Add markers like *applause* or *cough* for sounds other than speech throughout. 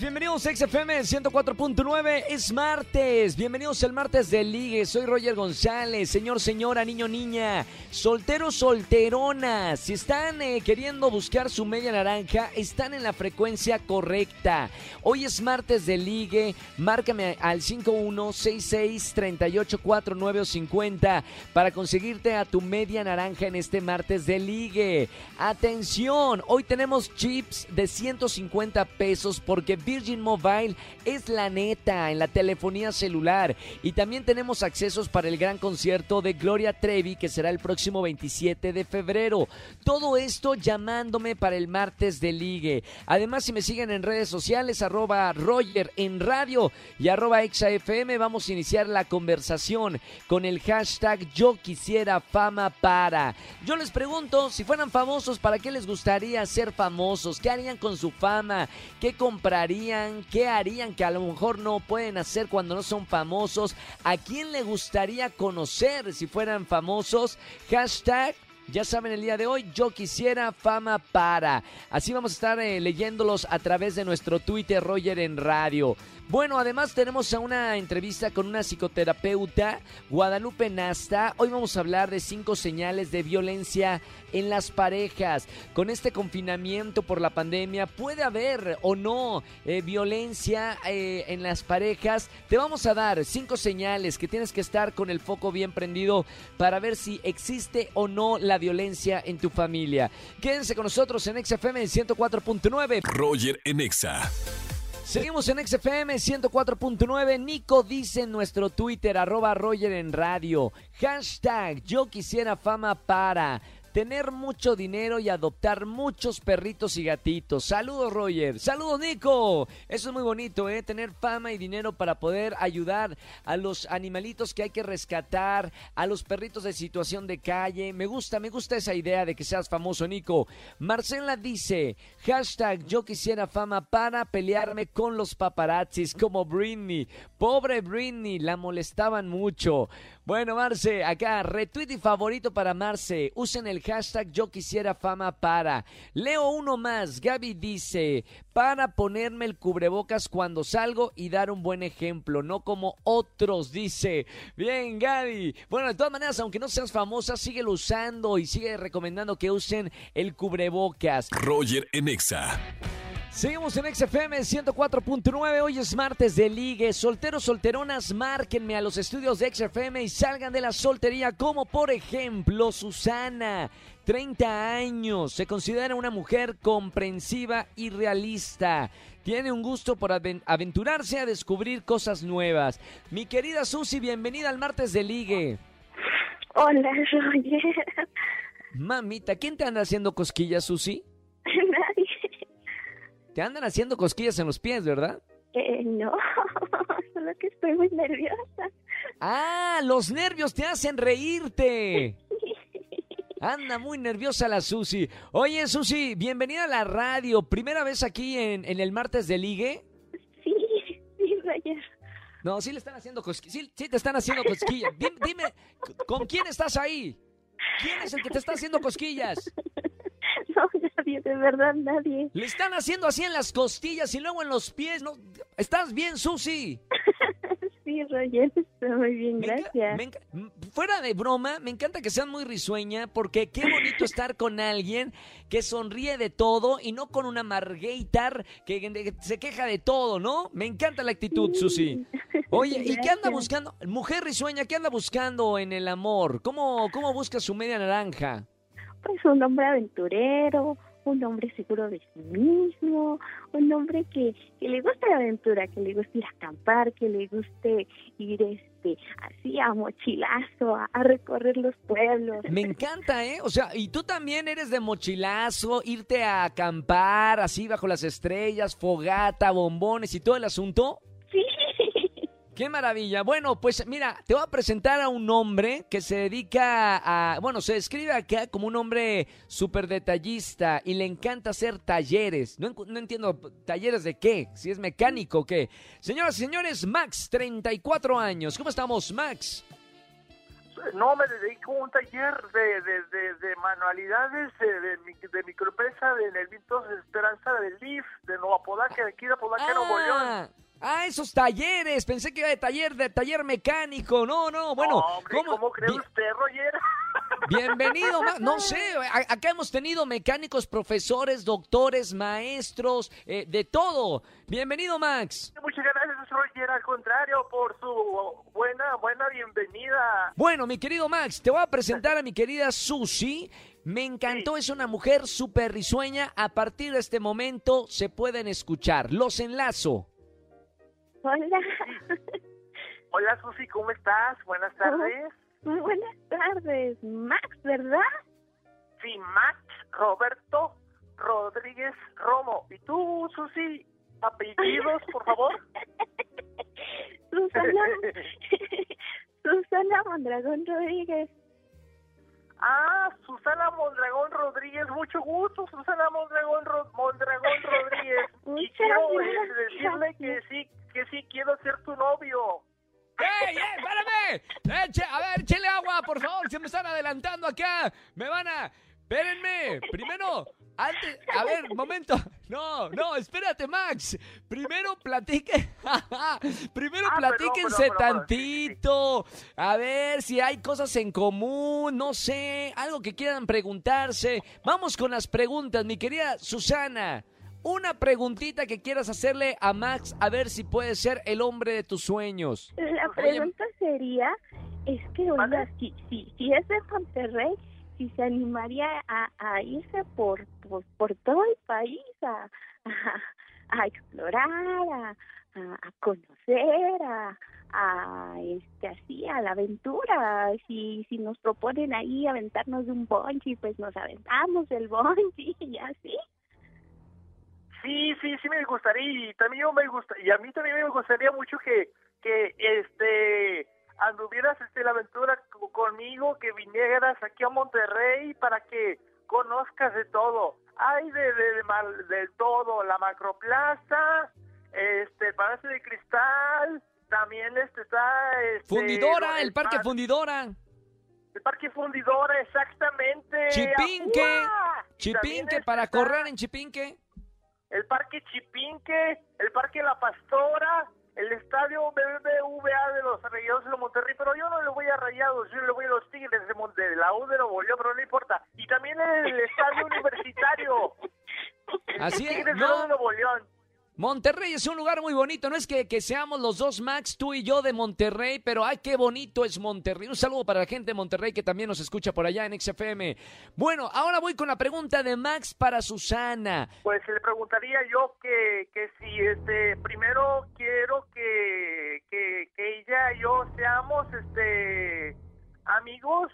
Bienvenidos a XFM 104.9, es martes, bienvenidos al martes de Ligue, soy Roger González, señor, señora, niño, niña, solteros, solteronas, si están eh, queriendo buscar su media naranja, están en la frecuencia correcta. Hoy es martes de Ligue, márcame al 51663849 o 50 para conseguirte a tu media naranja en este martes de Ligue. Atención, hoy tenemos chips de 150 pesos porque Virgin Mobile es la neta en la telefonía celular. Y también tenemos accesos para el gran concierto de Gloria Trevi que será el próximo 27 de febrero. Todo esto llamándome para el martes de ligue. Además, si me siguen en redes sociales, arroba Roger en radio y arroba ExaFM, vamos a iniciar la conversación con el hashtag Yo quisiera fama para. Yo les pregunto, si fueran famosos, ¿para qué les gustaría ser famosos? ¿Qué harían con su fama? ¿Qué comprarían? ¿Qué harían que a lo mejor no pueden hacer cuando no son famosos? ¿A quién le gustaría conocer si fueran famosos? Hashtag ya saben, el día de hoy yo quisiera fama para. Así vamos a estar eh, leyéndolos a través de nuestro Twitter Roger en radio. Bueno, además tenemos a una entrevista con una psicoterapeuta, Guadalupe Nasta. Hoy vamos a hablar de cinco señales de violencia en las parejas. Con este confinamiento por la pandemia, ¿puede haber o no eh, violencia eh, en las parejas? Te vamos a dar cinco señales que tienes que estar con el foco bien prendido para ver si existe o no la violencia en tu familia. Quédense con nosotros en XFM 104.9. Roger en Exa. Seguimos en XFM 104.9. Nico dice en nuestro Twitter, arroba Roger en radio. Hashtag yo quisiera fama para tener mucho dinero y adoptar muchos perritos y gatitos. Saludos, Roger. Saludos, Nico. Eso es muy bonito, ¿eh? Tener fama y dinero para poder ayudar a los animalitos que hay que rescatar, a los perritos de situación de calle. Me gusta, me gusta esa idea de que seas famoso, Nico. Marcela dice, hashtag yo quisiera fama para pelearme con los paparazzis como Britney. Pobre Britney, la molestaban mucho. Bueno, Marce, acá, retweet y favorito para Marce. Usen el hashtag yo quisiera fama para. Leo uno más. Gaby dice, para ponerme el cubrebocas cuando salgo y dar un buen ejemplo, no como otros, dice. Bien, Gaby. Bueno, de todas maneras, aunque no seas famosa, síguelo usando y sigue recomendando que usen el cubrebocas. Roger Enexa. Seguimos en XFM 104.9. Hoy es martes de ligue. Solteros, solteronas, márquenme a los estudios de XFM y salgan de la soltería, como por ejemplo Susana. 30 años, se considera una mujer comprensiva y realista. Tiene un gusto por aventurarse a descubrir cosas nuevas. Mi querida Susi, bienvenida al martes de ligue. Hola, Roger. *laughs* Mamita, ¿quién te anda haciendo cosquillas, Susi? Nadie. Te andan haciendo cosquillas en los pies, ¿verdad? Eh, no, *laughs* solo que estoy muy nerviosa. Ah, los nervios te hacen reírte. Anda muy nerviosa la Susi. Oye, Susi, bienvenida a la radio. ¿Primera vez aquí en, en el martes de ligue? Sí, sí, Roger. No, sí le están haciendo cosquillas. Sí, sí te están haciendo cosquillas. Dime, dime, ¿con quién estás ahí? ¿Quién es el que te está haciendo cosquillas? *laughs* No, nadie, de verdad, nadie. Le están haciendo así en las costillas y luego en los pies. ¿no? ¿Estás bien, Susi? *laughs* Sí, Roger, estoy muy bien, Me gracias. me fuera de broma, me encanta que seas muy risueña porque qué bonito estar con alguien que sonríe de todo y no con una margueitar que, que se queja de todo, ¿no? Me encanta la actitud, Susi. Oye, ¿y qué anda buscando? Mujer risueña, ¿qué anda buscando en el amor? ¿Cómo, cómo busca su media naranja? Pues un hombre aventurero, un hombre seguro de sí mismo, un hombre que, que le guste la aventura, que le guste ir a acampar, que le guste ir este así a mochilazo, a, a recorrer los pueblos. Me encanta, ¿eh? O sea, y tú también eres de mochilazo, irte a acampar así bajo las estrellas, fogata, bombones y todo el asunto. Sí, Qué maravilla. Bueno, pues mira, te voy a presentar a un hombre que se dedica a, bueno, se describe acá como un hombre súper detallista y le encanta hacer talleres. No, no, entiendo, ¿talleres de qué? Si es mecánico o qué. Señoras y señores, Max, 34 años. ¿Cómo estamos, Max? No, me dedico a un taller de, de, de, de manualidades de, de, de microempresa de Nervitos Esperanza del DIF, de Nueva Podaca, de aquí de Podaca, Nuevo León. Ah, esos talleres. Pensé que era de taller, de taller mecánico. No, no, bueno. No, hombre, ¿Cómo, ¿cómo cree usted, Roger? *laughs* Bienvenido, Max. No sé, acá hemos tenido mecánicos, profesores, doctores, maestros, eh, de todo. Bienvenido, Max. Muchas gracias, Roger. Al contrario, por su buena, buena bienvenida. Bueno, mi querido Max, te voy a presentar a mi querida Susi. Me encantó, es una mujer súper risueña. A partir de este momento se pueden escuchar. Los enlazo. Hola. Hola, Susi, ¿cómo estás? Buenas tardes. Muy buenas tardes. Max, ¿verdad? Sí, Max Roberto Rodríguez Romo. ¿Y tú, Susi? ¿Apellidos, por favor? *laughs* Susana. *laughs* Susana Mondragón Rodríguez. Ah, Susana Mondragón Rodríguez, mucho gusto, Susana Mondragón, Ro Mondragón *laughs* Rodríguez. Y quiero gracias. eh, decirle que sí, que sí quiero ser tu novio. ¡Ey, ey, espérame! Eche, a ver, échele agua, por favor, se me están adelantando acá. Me van a... Espérenme, primero, antes, a ver, momento. No, no, espérate, Max. Primero platique. *laughs* Primero Ah, platíquense sí, sí. tantito. A ver si hay cosas en común, no sé, algo que quieran preguntarse. Vamos con las preguntas, mi querida Susana. Una preguntita que quieras hacerle a Max a ver si puede ser el hombre de tus sueños. La Oye. pregunta sería, es que, oiga, si, si, si es de Monterrey, si se animaría a, irse por, por, todo el país a, a, explorar, a, conocer, a, este así a la aventura. Si si nos proponen ahí aventarnos de un bungee pues nos aventamos del bungee *laughs* y así. Sí, sí, sí me gustaría y también me gusta y a mí también me gustaría mucho que que este anduvieras este la aventura co- conmigo, que vinieras aquí a Monterrey para que conozcas de todo. Hay de de, de, mal- de todo, la Macroplaza, este el Palacio de Cristal, también este está este, Fundidora, el Parque par- Fundidora. el Parque Fundidora, exactamente. Chipinque. Chipinque este para está- correr en Chipinque. el Parque Chipinque, el Parque La Pastora, el Estadio BBVA de los Rayados de Monterrey, pero yo no le voy a Rayados, yo le voy a los Tigres de, Mon- de la U de Nuevo León, pero no importa. Y también el Estadio *laughs* Universitario, Así es, Tigres no. de Nuevo León. Monterrey es un lugar muy bonito. No es que, que seamos los dos, Max, tú y yo de Monterrey, pero ay, qué bonito es Monterrey. Un saludo para la gente de Monterrey que también nos escucha por allá en XFM. Bueno, ahora voy con la pregunta de Max para Susana. Pues le preguntaría yo que, que si este primero quiero que, que, que ella y yo seamos este amigos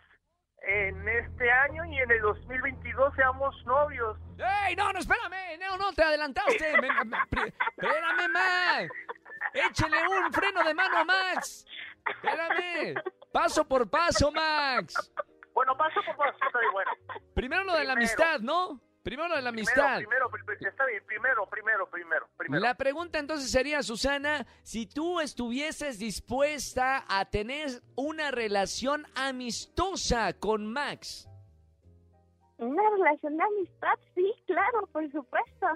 en este año y en el 2022 seamos novios. ¡Ey, no, no, espérame! No, no, te adelantaste. Me- me- me- pri- espérame, Max. Échele un freno de mano a Max. Espérame. Paso por paso, Max. Bueno, paso por paso, bien, bueno. Primero lo de la amistad, ¿no? Primero la amistad. Primero, primero, pri- está bien, primero, primero, primero, primero. La pregunta entonces sería, Susana, si tú estuvieses dispuesta a tener una relación amistosa con Max. una relación de amistad sí claro por supuesto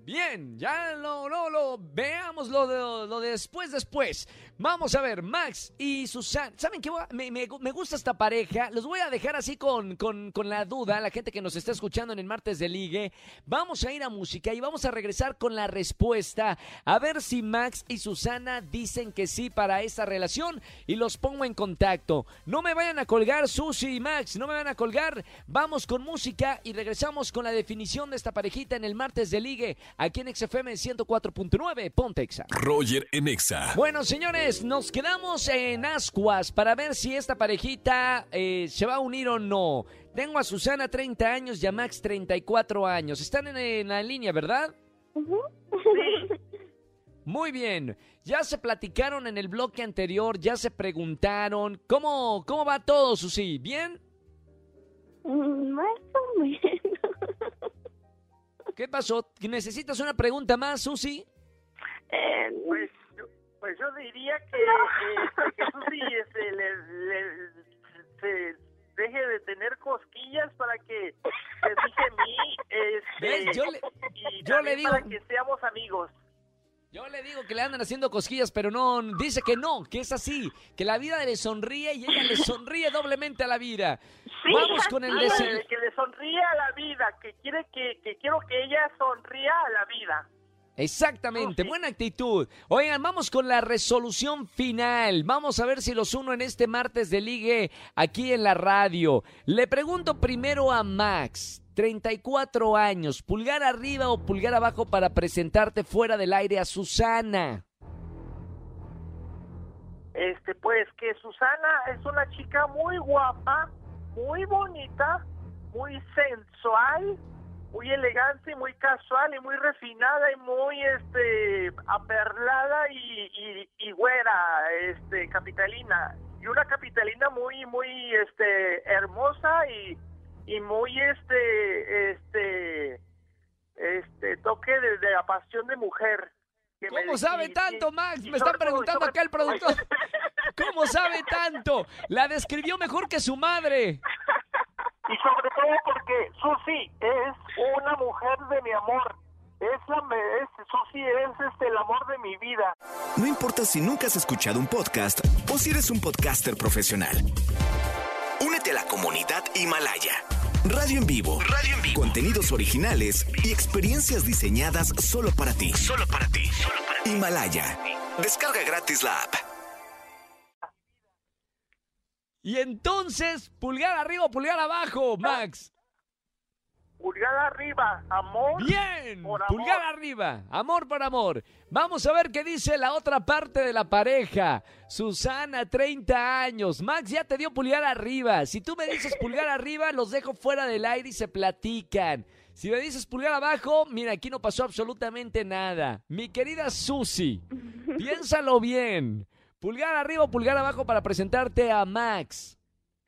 Bien, ya lo, lo, lo veamos lo de, lo de después, después. Vamos a ver, Max y Susana. ¿Saben qué? Me, me- me gusta esta pareja. Los voy a dejar así con, con, con la duda, la gente que nos está escuchando en el martes de ligue. Vamos a ir a música y vamos a regresar con la respuesta. A ver si Max y Susana dicen que sí para esa relación y los pongo en contacto. No me vayan a colgar, Susi y Max, no me vayan a colgar. Vamos con música y regresamos con la definición de esta parejita en el martes de ligue aquí en XFM 104.9 Pontexa. Roger en Exa. Bueno, señores, nos quedamos en ascuas para ver si esta parejita eh, se va a unir o no. Tengo a Susana 30 años y a Max 34 años. Están en, en la línea, ¿verdad? Muy bien. Ya se platicaron en el bloque anterior, ya se preguntaron. ¿Cómo, cómo va todo, Susi? ¿Bien? Mm, Más o menos. ¿Qué pasó? ¿Necesitas una pregunta más, Susi? Eh, Pues pues yo diría que, eh, que Susi este, le, le- se deje de tener cosquillas para que se fije en mí este, ¿Ves? Yo le- y yo le digo- para que seamos amigos. Yo le digo que le andan haciendo cosquillas, pero no, dice que no, que es así, que la vida le sonríe y ella le sonríe doblemente a la vida. Vamos con el deseo. que le sonríe a la vida, que quiere que, que quiero que ella sonría a la vida. Exactamente, buena actitud. Oigan, vamos con la resolución final. Vamos a ver si los uno en este martes de ligue aquí en la radio. Le pregunto primero a Max, 34 años, pulgar arriba o pulgar abajo para presentarte fuera del aire a Susana. Este, pues que Susana es una chica muy guapa, muy bonita, muy sensual, muy elegante, muy casual y muy refinada y muy este aperlada y, y, y güera, este capitalina y una capitalina muy muy este hermosa y, y muy este este este toque de, de la pasión de mujer. que me- ¿Cómo sabe y- tanto, y- Max? y Me están preguntando acá el productor. ¿Cómo sabe tanto? La describió mejor que su madre. Porque Susi es una mujer de mi amor. Es la me- es, Susi es este el amor de mi vida. No importa si nunca has escuchado un podcast o si eres un podcaster profesional. Únete a la comunidad Himalaya. Radio en vivo. Radio en vivo. Contenidos originales y experiencias diseñadas solo para ti. Solo para ti. Himalaya. Descarga gratis la app. Y entonces, pulgar arriba o pulgar abajo, Max. Pulgar arriba, amor. Bien, Por amor. pulgar arriba, amor por amor. Vamos a ver qué dice la otra parte de la pareja. Susana, 30 años. Max ya te dio pulgar arriba. Si tú me dices *laughs* pulgar arriba, los dejo fuera del aire y se platican. Si me dices pulgar abajo, mira, aquí no pasó absolutamente nada. Mi querida Susi, *laughs* piénsalo bien. Pulgar arriba o pulgar abajo para presentarte a Max.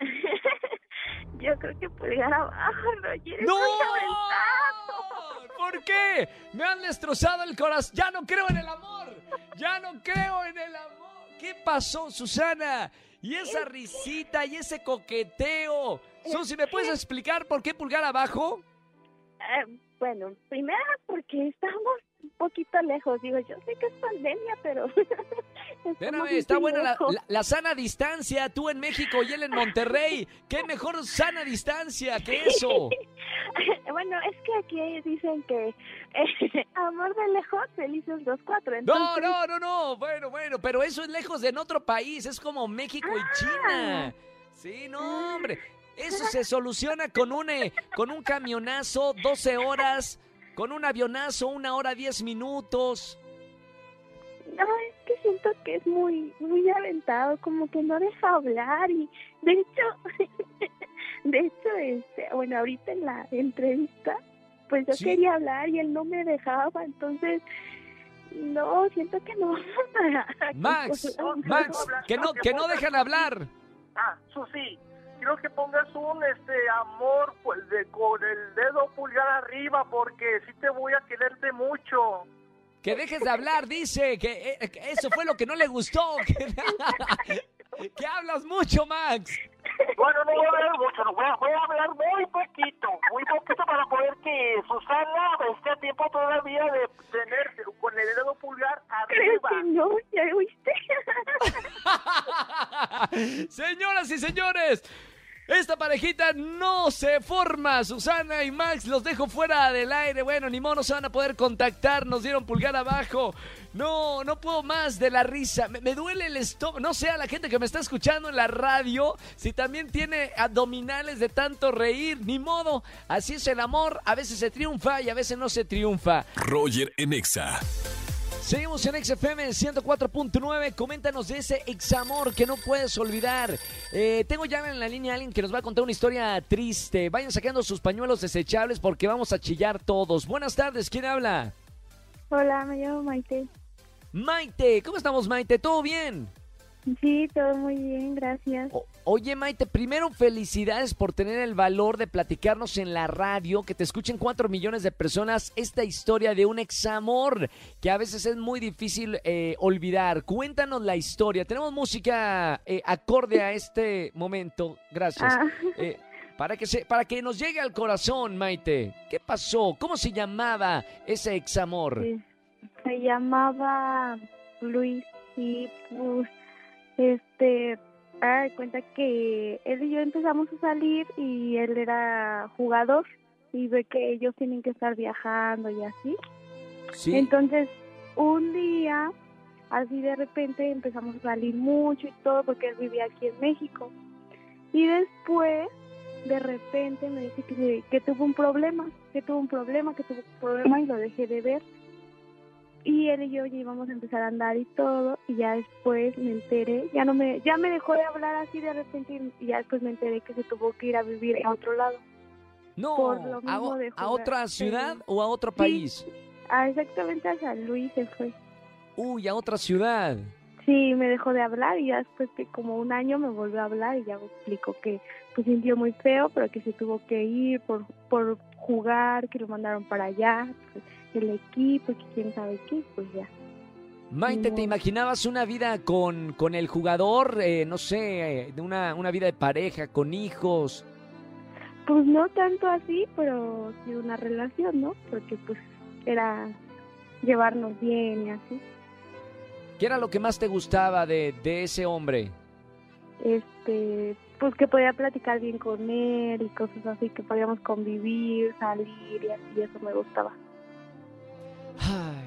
*laughs* Yo creo que pulgar abajo, Roger. ¡No! muy aventado. *laughs* ¿Por qué? Me han destrozado el corazón. Ya no creo en el amor. Ya no creo en el amor. ¿Qué pasó, Susana? Y esa risita y ese coqueteo. Susi, ¿me puedes explicar por qué pulgar abajo? Eh, bueno, primero porque estamos un poquito lejos. Digo, yo sé que es pandemia, pero... *laughs* Espérame, está buena la, lejos. la- la sana distancia. Tú en México y él en Monterrey. ¿Qué mejor sana distancia que eso? *laughs* bueno, es que aquí dicen que eh, *laughs* amor de lejos, felices los cuatro. No, Entonces, no, no, no. Bueno, bueno, pero eso es lejos de en otro país. Es como México y China. Sí, no, hombre. Eso *laughs* se soluciona con un, eh, con un camionazo, 12 horas, con un avionazo, una hora, 10 minutos. Que siento que es muy, muy aventado, como que no deja hablar y de hecho, *laughs* de hecho, este, bueno, ahorita en la entrevista, pues yo Sí. quería hablar y él no me dejaba, entonces, no, siento que no Max. *laughs* Max, que no, que no dejan hablar. Ah, Susi, quiero que pongas un este amor pues de con el dedo pulgar arriba porque sí te voy a quererte mucho. Que dejes de hablar, dice. Que, eh, que eso fue lo que no le gustó. *laughs* Que, que hablas mucho, Max. Bueno, no voy a hablar mucho, no voy a, voy a hablar muy poquito, muy poquito para poder que Susana esté a tiempo todavía de tener con el dedo pulgar Creo arriba. que no, ya oíste. *laughs* Señoras y señores, esta parejita no se forma. Susana y Max los dejo fuera del aire. Bueno, ni modo, no se van a poder contactar. Nos dieron pulgar abajo. No, no puedo más de la risa. Me, duele el estómago. No sé a la gente que me está escuchando en la radio si también tiene abdominales de tanto reír. Ni modo. Así es el amor. A veces se triunfa y a veces no se triunfa. Roger en Exa. Seguimos en XFM 104.9. Coméntanos de ese examor que no puedes olvidar. Eh, tengo ya en la línea a alguien que nos va a contar una historia triste. Vayan sacando sus pañuelos desechables porque vamos a chillar todos. Buenas tardes, ¿quién habla? Hola, me llamo Maite. Maite, ¿cómo estamos Maite? ¿Todo bien? Sí, todo muy bien, gracias. O- oye Maite, primero felicidades por tener el valor de platicarnos en la radio, que te escuchen cuatro millones de personas esta historia de un examor que a veces es muy difícil eh, olvidar. Cuéntanos la historia. Tenemos música eh, acorde a este momento. Gracias. Ah, Eh, para que se, para que nos llegue al corazón, Maite. ¿Qué pasó? ¿Cómo se llamaba ese examor? sí. Se llamaba Luis y pues, este, de cuenta que él y yo empezamos a salir y él era jugador y ve que ellos tienen que estar viajando y así. Sí. Entonces, un día, así de repente empezamos a salir mucho y todo porque él vivía aquí en México. Y después, de repente me dice que, que tuvo un problema, que tuvo un problema, que tuvo un problema y lo dejé de ver. Y él y yo ya íbamos a empezar a andar y todo, y ya después me enteré, ya no me, ya me dejó de hablar así de repente y ya después me enteré que se tuvo que ir a vivir a otro lado. no, por lo a, mismo de a otra sí. ciudad o a otro país. Ah, exactamente a San Luis se fue. Uy, a otra ciudad. Sí, me dejó de hablar y ya después de como un año me volvió a hablar y ya me explicó que pues sintió muy feo, pero que se tuvo que ir por, por jugar, que lo mandaron para allá, pues, el equipo, que quién sabe qué, pues ya. Maite, ¿te imaginabas una vida con, con el jugador? eh, no sé, eh, de una, una vida de pareja, con hijos. Pues no tanto así, pero sí una relación, ¿no? Porque pues era llevarnos bien y así. ¿Qué era lo que más te gustaba de, de ese hombre? Este, pues que podía platicar bien con él y cosas así, que podíamos convivir, salir y así, eso me gustaba. Hi. *sighs* *sighs*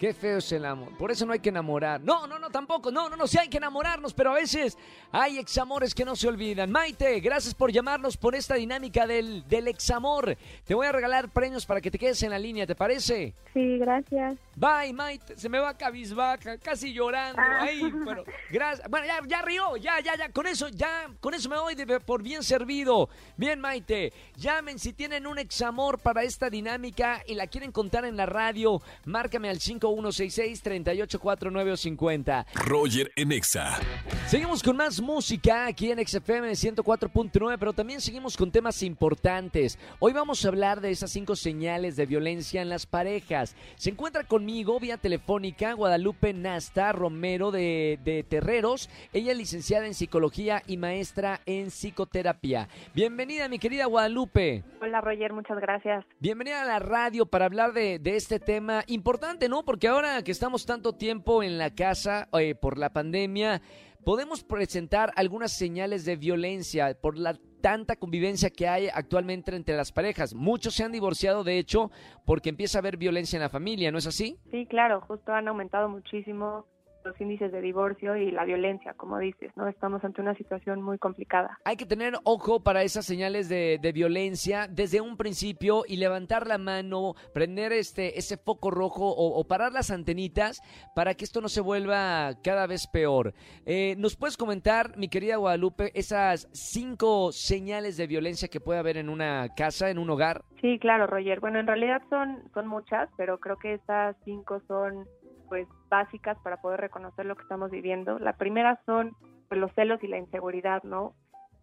qué feo es el amor. Por eso no hay que enamorar. No, no, no, tampoco. No, no, no, sí hay que enamorarnos, pero a veces hay examores que no se olvidan. Maite, gracias por llamarnos por esta dinámica del, del examor. Te voy a regalar premios para que te quedes en la línea, ¿te parece? Sí, gracias. Bye, Maite. Se me va cabizbaja, casi llorando. Ah. Ay, pero gracias. Bueno, ya, ya rió, ya, ya, ya. Con eso, ya, con eso me voy de- por bien servido. Bien, Maite. Llamen si tienen un examor para esta dinámica y la quieren contar en la radio. Márcame al 5166-384950. Roger en Exa. Seguimos con más música aquí en XFM 104.9, pero también seguimos con temas importantes. Hoy vamos a hablar de esas cinco señales de violencia en las parejas. Se encuentra conmigo vía telefónica Guadalupe Nasta Romero de, de Terreros. Ella es licenciada en psicología y maestra en psicoterapia. Bienvenida, mi querida Guadalupe. Hola Roger, muchas gracias. Bienvenida a la radio para hablar de, de este tema importante, ¿no? Porque ahora que estamos tanto tiempo en la casa eh, por la pandemia, podemos presentar algunas señales de violencia por la tanta convivencia que hay actualmente entre las parejas. Muchos se han divorciado, de hecho, porque empieza a haber violencia en la familia, ¿no es así? Sí, claro, justo han aumentado muchísimo los índices de divorcio y la violencia, como dices, ¿no? Estamos ante una situación muy complicada. Hay que tener ojo para esas señales de, de violencia desde un principio y levantar la mano, prender este, ese foco rojo o, o parar las antenitas para que esto no se vuelva cada vez peor. Eh, ¿Nos puedes comentar, mi querida Guadalupe, esas cinco señales de violencia que puede haber en una casa, en un hogar? Sí, claro, Roger. Bueno, en realidad son, son muchas, pero creo que estas cinco son pues básicas para poder reconocer lo que estamos viviendo. La primera son pues, los celos y la inseguridad, ¿no?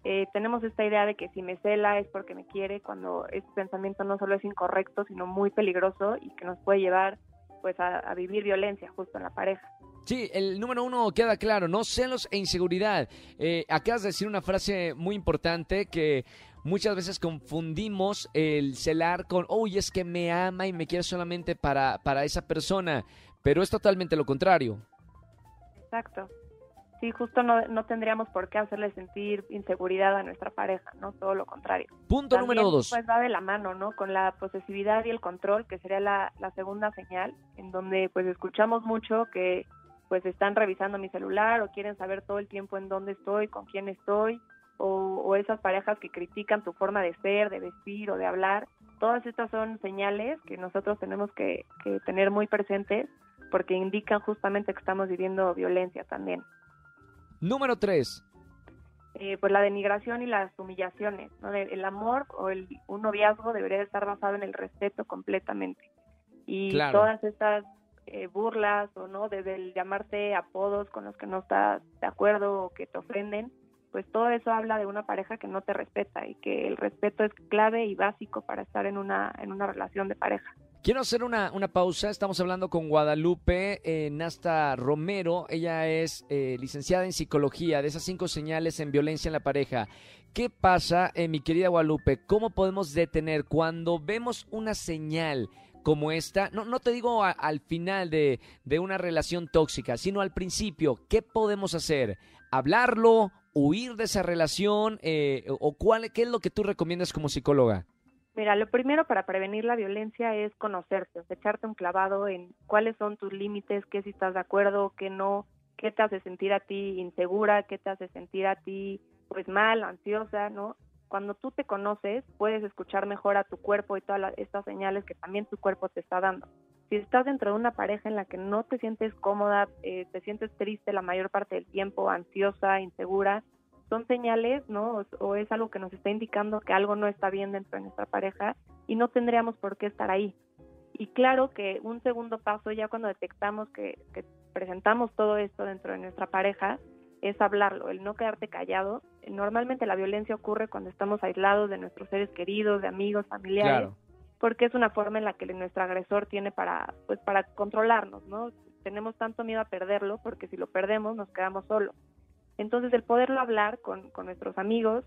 Eh, tenemos esta idea de que si me cela es porque me quiere, cuando ese pensamiento no solo es incorrecto, sino muy peligroso y que nos puede llevar pues a, a vivir violencia justo en la pareja. Sí, el número uno queda claro, ¿no? Celos e inseguridad. Eh, acabas de decir una frase muy importante que muchas veces confundimos el celar con, uy, es que me ama y me quiere solamente para, para esa persona, pero es totalmente lo contrario. Exacto. Sí, justo no, no tendríamos por qué hacerle sentir inseguridad a nuestra pareja, ¿no? Todo lo contrario. Punto También, número dos. Pues va de la mano, ¿no? Con la posesividad y el control, que sería la, la segunda señal, en donde pues escuchamos mucho que pues están revisando mi celular o quieren saber todo el tiempo en dónde estoy, con quién estoy, o, o esas parejas que critican tu forma de ser, de vestir o de hablar. Todas estas son señales que nosotros tenemos que, que tener muy presentes porque indican justamente que estamos viviendo violencia también. Número tres. Eh, pues la denigración y las humillaciones, ¿no? El amor o el, un noviazgo debería estar basado en el respeto completamente. Y Claro. todas estas eh, burlas o no, desde el llamarte apodos con los que no estás de acuerdo o que te ofenden, pues todo eso habla de una pareja que no te respeta y que el respeto es clave y básico para estar en una, en una relación de pareja. Quiero hacer una, una pausa. Estamos hablando con Guadalupe eh, Nasta Romero. Ella es eh, licenciada en psicología de esas cinco señales en violencia en la pareja. ¿Qué pasa, eh, mi querida Guadalupe? ¿Cómo podemos detener cuando vemos una señal como esta? No, no te digo al final de, de una relación tóxica, sino al principio. ¿Qué podemos hacer? ¿Hablarlo? ¿Huir de esa relación? Eh, ¿O cuál, qué es lo que tú recomiendas como psicóloga? Mira, lo primero para prevenir la violencia es conocerte, echarte un clavado en cuáles son tus límites, qué si estás de acuerdo, qué no, qué te hace sentir a ti insegura, qué te hace sentir a ti pues mal, ansiosa, ¿no? Cuando tú te conoces, puedes escuchar mejor a tu cuerpo y todas las- estas señales que también tu cuerpo te está dando. Si estás dentro de una pareja en la que no te sientes cómoda, eh, te sientes triste la mayor parte del tiempo, ansiosa, insegura, son señales, ¿no? O, o es algo que nos está indicando que algo no está bien dentro de nuestra pareja y no tendríamos por qué estar ahí. Y claro que un segundo paso, ya cuando detectamos que, que presentamos todo esto dentro de nuestra pareja, es hablarlo, el no quedarte callado. Normalmente la violencia ocurre cuando estamos aislados de nuestros seres queridos, de amigos, familiares, porque es una forma en la que nuestro agresor tiene para, pues, para controlarnos, ¿no? Tenemos tanto miedo a perderlo porque si lo perdemos nos quedamos solos. Entonces, el poderlo hablar con, con nuestros amigos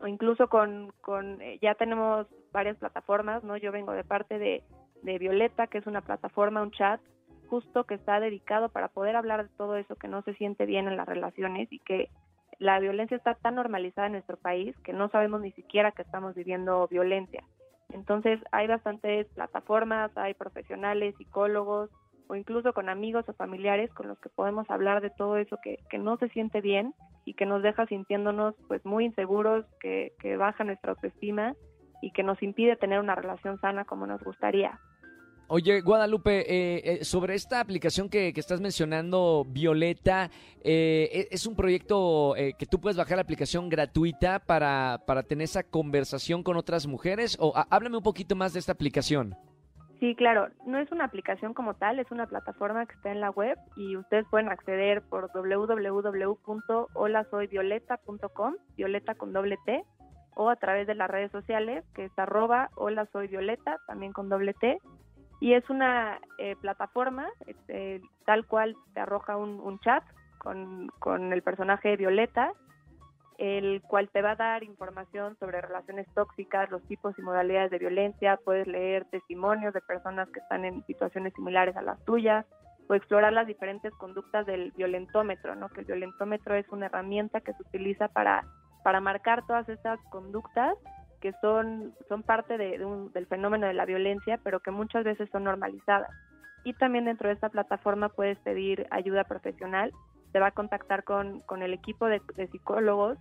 o incluso con, con eh, ya tenemos varias plataformas, ¿no? Yo vengo de parte de, de Violeta, que es una plataforma, un chat, justo que está dedicado para poder hablar de todo eso que no se siente bien en las relaciones y que la violencia está tan normalizada en nuestro país que no sabemos ni siquiera que estamos viviendo violencia. Entonces, hay bastantes plataformas, hay profesionales, psicólogos, o incluso con amigos o familiares con los que podemos hablar de todo eso que, que no se siente bien y que nos deja sintiéndonos pues muy inseguros, que, baja nuestra autoestima y que nos impide tener una relación sana como nos gustaría. Oye, Guadalupe, eh, eh, sobre esta aplicación que, que estás mencionando, Violeta, eh, e- es un proyecto eh, que tú puedes bajar la aplicación gratuita para, para tener esa conversación con otras mujeres. O háblame un poquito más de esta aplicación. Sí, claro, no es una aplicación como tal, es una plataforma que está en la web y ustedes pueden acceder por www.holasoyvioleta.com, violeta con doble T, o a través de las redes sociales, que es arroba hola también con doble T, y es una eh, plataforma este, tal cual te arroja un, un chat con, con el personaje Violeta, el cual te va a dar información sobre relaciones tóxicas, los tipos y modalidades de violencia, puedes leer testimonios de personas que están en situaciones similares a las tuyas o explorar las diferentes conductas del violentómetro, ¿no? Que el violentómetro es una herramienta que se utiliza para, para marcar todas estas conductas que son, son parte de, del fenómeno de la violencia, pero que muchas veces son normalizadas. Y también dentro de esta plataforma puedes pedir ayuda profesional, te va a contactar con, con el equipo de, psicólogos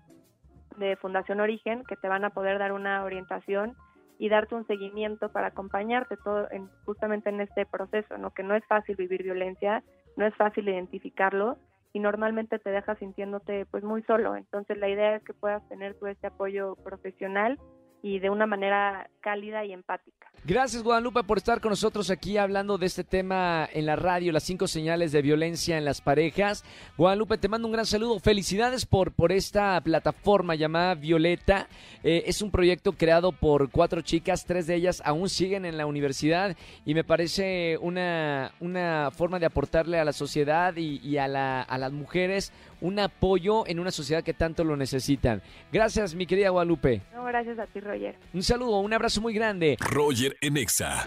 de Fundación Origen que te van a poder dar una orientación y darte un seguimiento para acompañarte todo en, justamente en este proceso, ¿no? Que no es fácil vivir violencia, no es fácil identificarlo y normalmente te deja sintiéndote pues muy solo. Entonces la idea es que puedas tener tú este apoyo profesional y de una manera cálida y empática. Gracias, Guadalupe, por estar con nosotros aquí hablando de este tema en la radio, las cinco señales de violencia en las parejas. Guadalupe, te mando un gran saludo. Felicidades por, por esta plataforma llamada Violeta. Eh, es un proyecto creado por cuatro chicas, tres de ellas aún siguen en la universidad y me parece una, una forma de aportarle a la sociedad y, y a, la- a las mujeres un apoyo en una sociedad que tanto lo necesitan. Gracias, mi querida Guadalupe. No, gracias a ti, Roger. Un saludo, un abrazo muy grande. Roger en Exa.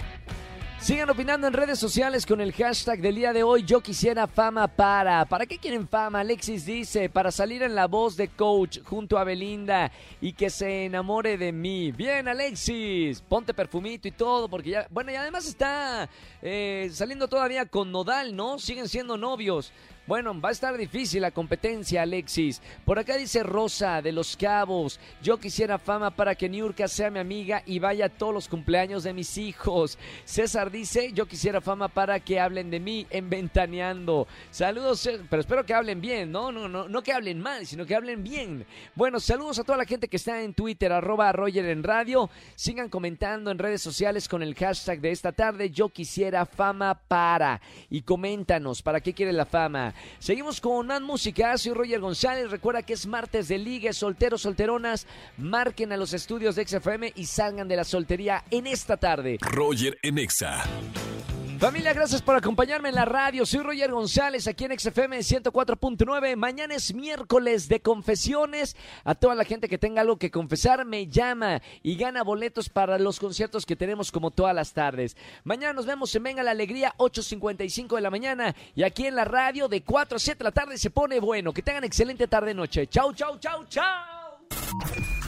Sigan opinando en redes sociales con el hashtag del día de hoy. Yo quisiera fama para. ¿Para qué quieren fama? Alexis dice, para salir en la voz de coach junto a Belinda y que se enamore de mí. Bien, Alexis, ponte perfumito y todo, porque ya. Bueno, y además está eh, saliendo todavía con Nodal, ¿no? Siguen siendo novios. Bueno, va a estar difícil la competencia, Alexis. Por acá dice Rosa de Los Cabos. Yo quisiera fama para que Niurka sea mi amiga y vaya todos los cumpleaños de mis hijos. César dice, yo quisiera fama para que hablen de mí en Ventaneando. Saludos, pero espero que hablen bien, ¿no? No, no, no que hablen mal, sino que hablen bien. Bueno, saludos a toda la gente que está en Twitter, arroba Roger en radio. Sigan comentando en redes sociales con el hashtag de esta tarde, yo quisiera fama para. Y coméntanos, ¿para qué quiere la fama? Seguimos con más música, soy Roger González. Recuerda que es martes de ligue, solteros, solteronas. Marquen a los estudios de XFM y salgan de la soltería en esta tarde. Roger en Exa. Familia, gracias por acompañarme en la radio. Soy Roger González aquí en XFM 104.9. Mañana es miércoles de confesiones. A toda la gente que tenga algo que confesar, me llama y gana boletos para los conciertos que tenemos como todas las tardes. Mañana nos vemos en Venga la Alegría, 8.55 de la mañana. Y aquí en la radio de 4 a 7 de la tarde se pone bueno. Que tengan excelente tarde-noche. Chau, chau, chau, chau.